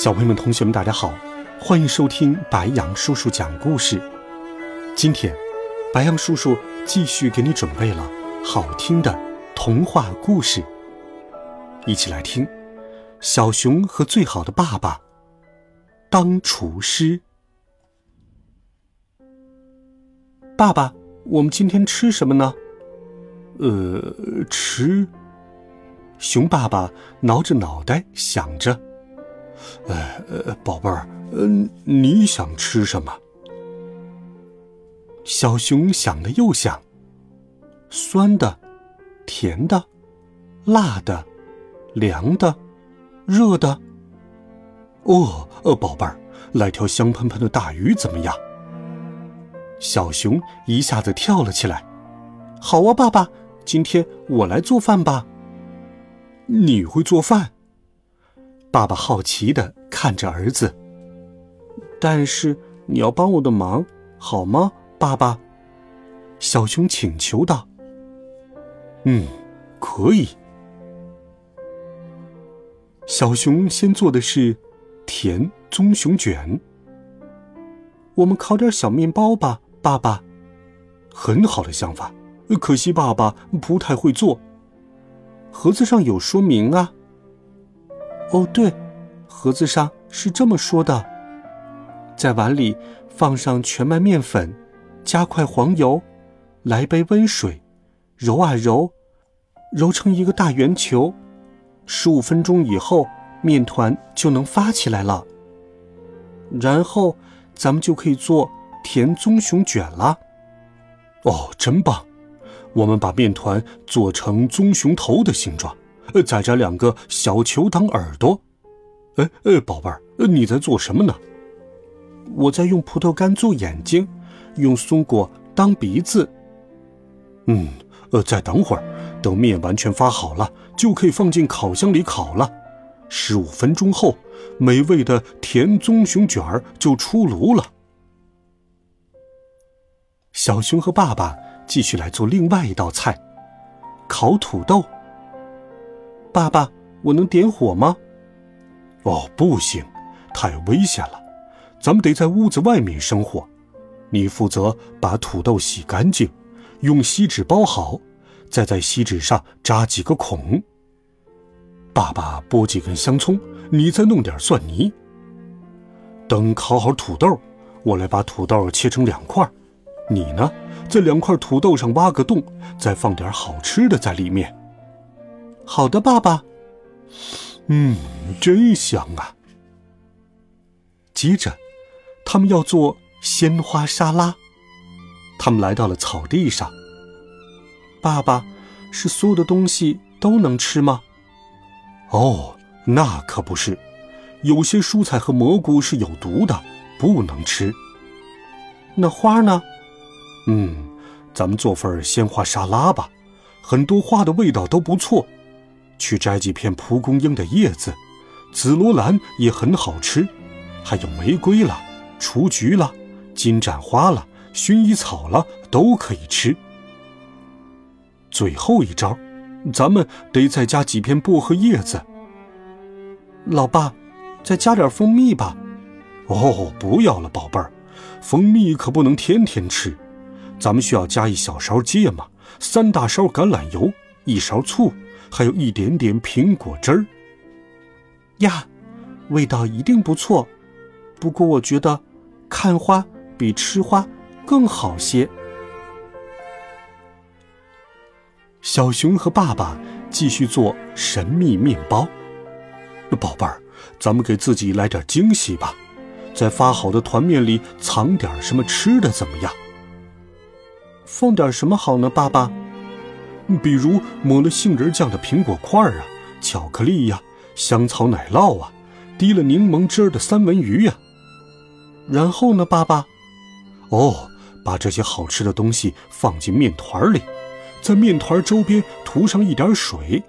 小朋友们、同学们，大家好，欢迎收听白羊叔叔讲故事。今天，白羊叔叔继续给你准备了好听的童话故事，一起来听《小熊和最好的爸爸》当厨师。爸爸，我们今天吃什么呢？呃，吃。熊爸爸挠着脑袋想着。呃，宝贝儿，嗯，你想吃什么？小熊想了又想，酸的、甜的、辣的、凉的、热的。哦，呃，宝贝儿，来条香喷喷的大鱼怎么样？小熊一下子跳了起来。好啊，爸爸，今天我来做饭吧。你会做饭？爸爸好奇的看着儿子，但是你要帮我的忙，好吗，爸爸？小熊请求道。嗯，可以。小熊先做的是甜棕熊卷。我们烤点小面包吧，爸爸。很好的想法，可惜爸爸不太会做。盒子上有说明啊。哦，对，盒子上是这么说的：在碗里放上全麦面粉，加块黄油，来杯温水，揉啊揉，揉成一个大圆球。十五分钟以后，面团就能发起来了。然后咱们就可以做甜棕熊卷了。哦，真棒！我们把面团做成棕熊头的形状。呃，再摘两个小球当耳朵。哎哎，宝贝儿，你在做什么呢？我在用葡萄干做眼睛，用松果当鼻子。嗯，呃，再等会儿，等面完全发好了，就可以放进烤箱里烤了。十五分钟后，美味的甜棕熊卷儿就出炉了。小熊和爸爸继续来做另外一道菜——烤土豆。爸爸，我能点火吗？哦，不行，太危险了。咱们得在屋子外面生火。你负责把土豆洗干净，用锡纸包好，再在锡纸上扎几个孔。爸爸剥几根香葱，你再弄点蒜泥。等烤好土豆，我来把土豆切成两块。你呢，在两块土豆上挖个洞，再放点好吃的在里面。好的，爸爸。嗯，真香啊。接着，他们要做鲜花沙拉。他们来到了草地上。爸爸，是所有的东西都能吃吗？哦，那可不是，有些蔬菜和蘑菇是有毒的，不能吃。那花呢？嗯，咱们做份鲜花沙拉吧，很多花的味道都不错。去摘几片蒲公英的叶子，紫罗兰也很好吃，还有玫瑰了、雏菊了、金盏花了、薰衣草了，都可以吃。最后一招，咱们得再加几片薄荷叶子。老爸，再加点蜂蜜吧。哦，不要了，宝贝儿，蜂蜜可不能天天吃。咱们需要加一小勺芥末，三大勺橄榄油，一勺醋。还有一点点苹果汁儿呀，味道一定不错。不过我觉得看花比吃花更好些。小熊和爸爸继续做神秘面包。宝贝儿，咱们给自己来点惊喜吧，在发好的团面里藏点什么吃的，怎么样？放点什么好呢，爸爸？比如抹了杏仁酱的苹果块啊，巧克力呀，香草奶酪啊，滴了柠檬汁儿的三文鱼呀。然后呢，爸爸？哦，把这些好吃的东西放进面团里，在面团周边涂上一点水，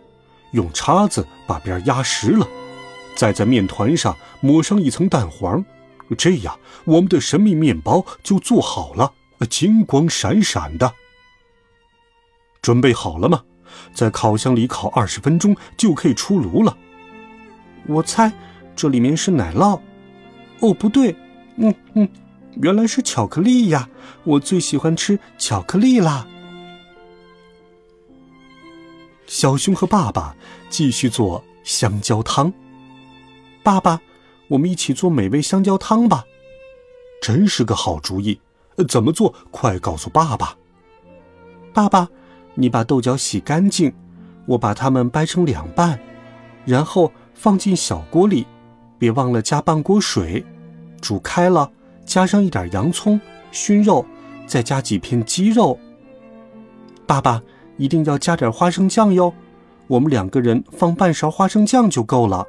用叉子把边压实了，再在面团上抹上一层蛋黄，这样我们的神秘面包就做好了，金光闪闪的。准备好了吗？在烤箱里烤二十分钟就可以出炉了。我猜这里面是奶酪。哦，不对，嗯嗯，原来是巧克力呀！我最喜欢吃巧克力啦。小熊和爸爸继续做香蕉汤。爸爸，我们一起做美味香蕉汤吧。真是个好主意。怎么做？快告诉爸爸。爸爸。你把豆角洗干净，我把它们掰成两半，然后放进小锅里，别忘了加半锅水，煮开了，加上一点洋葱、熏肉，再加几片鸡肉。爸爸一定要加点花生酱哟，我们两个人放半勺花生酱就够了。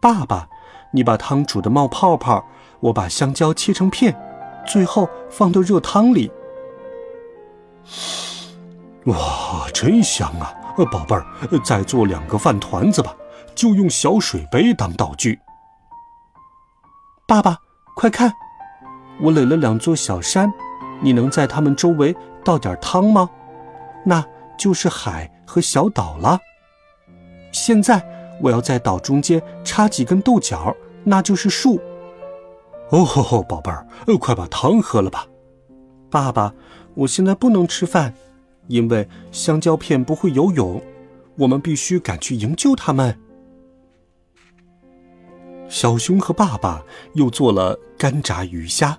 爸爸，你把汤煮的冒泡泡，我把香蕉切成片，最后放到热汤里。哇，真香啊！宝贝儿，再做两个饭团子吧，就用小水杯当道具。爸爸，快看，我垒了两座小山，你能在它们周围倒点汤吗？那就是海和小岛了。现在我要在岛中间插几根豆角，那就是树。哦吼吼，宝贝儿，快把汤喝了吧。爸爸，我现在不能吃饭。因为香蕉片不会游泳，我们必须赶去营救他们。小熊和爸爸又做了干炸鱼虾。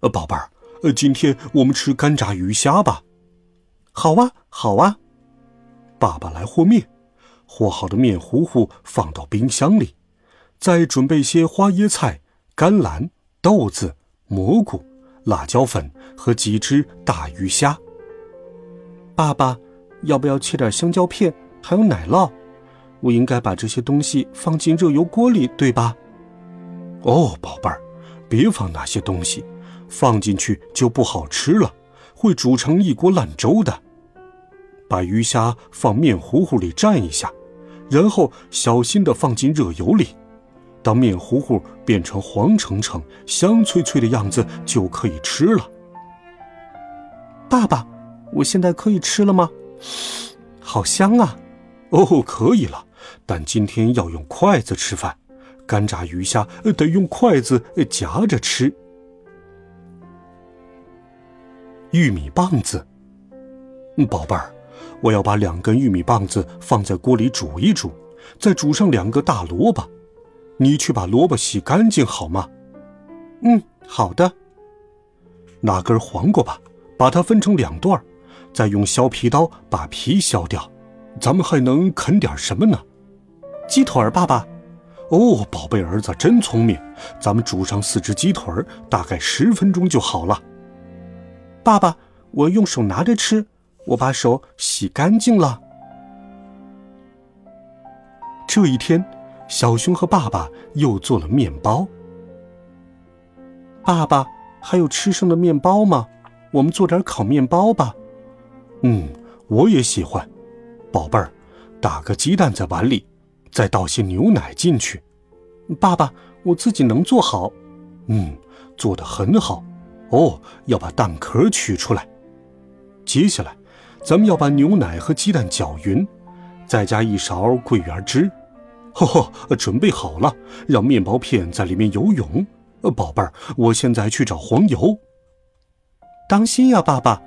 呃，宝贝儿，呃，今天我们吃干炸鱼虾吧。好啊，好啊。爸爸来和面，和好的面糊糊放到冰箱里，再准备些花椰菜、甘蓝、豆子、蘑菇、辣椒粉和几只大鱼虾。爸爸，要不要切点香蕉片？还有奶酪，我应该把这些东西放进热油锅里，对吧？哦，宝贝儿，别放那些东西，放进去就不好吃了，会煮成一锅烂粥的。把鱼虾放面糊糊里蘸一下，然后小心地放进热油里。当面糊糊变成黄澄澄、香脆脆的样子，就可以吃了。爸爸。我现在可以吃了吗？好香啊！哦，可以了，但今天要用筷子吃饭，干炸鱼虾得用筷子夹着吃。玉米棒子，宝贝儿，我要把两根玉米棒子放在锅里煮一煮，再煮上两个大萝卜。你去把萝卜洗干净好吗？嗯，好的。拿根黄瓜吧，把它分成两段。再用削皮刀把皮削掉，咱们还能啃点什么呢？鸡腿儿，爸爸。哦，宝贝儿子真聪明。咱们煮上四只鸡腿儿，大概十分钟就好了。爸爸，我用手拿着吃，我把手洗干净了。这一天，小熊和爸爸又做了面包。爸爸，还有吃剩的面包吗？我们做点烤面包吧。嗯，我也喜欢，宝贝儿，打个鸡蛋在碗里，再倒些牛奶进去。爸爸，我自己能做好。嗯，做得很好。哦，要把蛋壳取出来。接下来，咱们要把牛奶和鸡蛋搅匀，再加一勺桂圆汁。呵呵，准备好了，让面包片在里面游泳。宝贝儿，我现在去找黄油。当心呀，爸爸，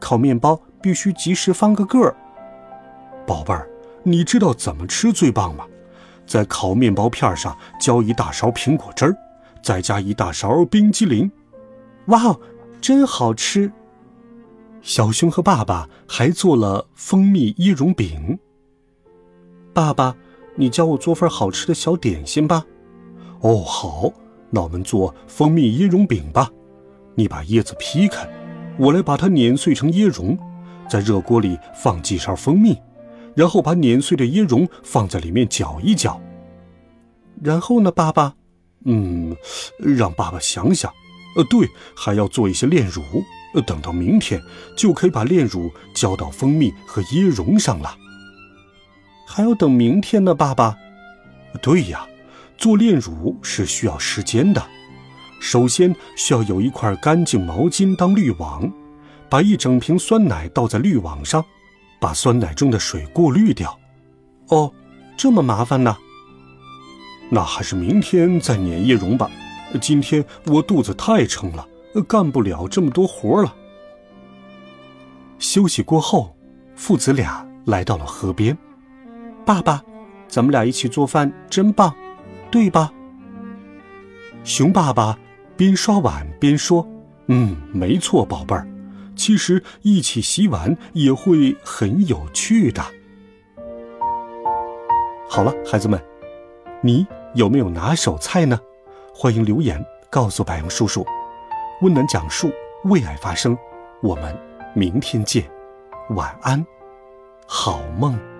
烤面包。必须及时翻个个儿，宝贝儿，你知道怎么吃最棒吗？在烤面包片上浇一大勺苹果汁儿，再加一大勺冰激凌，哇哦，真好吃！小熊和爸爸还做了蜂蜜椰蓉饼。爸爸，你教我做份好吃的小点心吧。哦，好，那我们做蜂蜜椰蓉饼吧。你把椰子劈开，我来把它碾碎成椰蓉。在热锅里放几勺蜂蜜，然后把碾碎的椰蓉放在里面搅一搅。然后呢，爸爸？嗯，让爸爸想想。呃，对，还要做一些炼乳。呃，等到明天就可以把炼乳浇到蜂蜜和椰蓉上了。还要等明天呢，爸爸。对呀，做炼乳是需要时间的。首先需要有一块干净毛巾当滤网，把一整瓶酸奶倒在滤网上，把酸奶中的水过滤掉。哦，这么麻烦呢？那还是明天再碾叶蓉吧。今天我肚子太撑了，干不了这么多活了。休息过后，父子俩来到了河边。爸爸，咱们俩一起做饭真棒，对吧？熊爸爸边刷碗边说：“嗯，没错，宝贝儿。其实一起洗碗也会很有趣的。”好了，孩子们，你有没有拿手菜呢？欢迎留言告诉白杨叔叔。温暖讲述，为爱发声。我们明天见，晚安，好梦。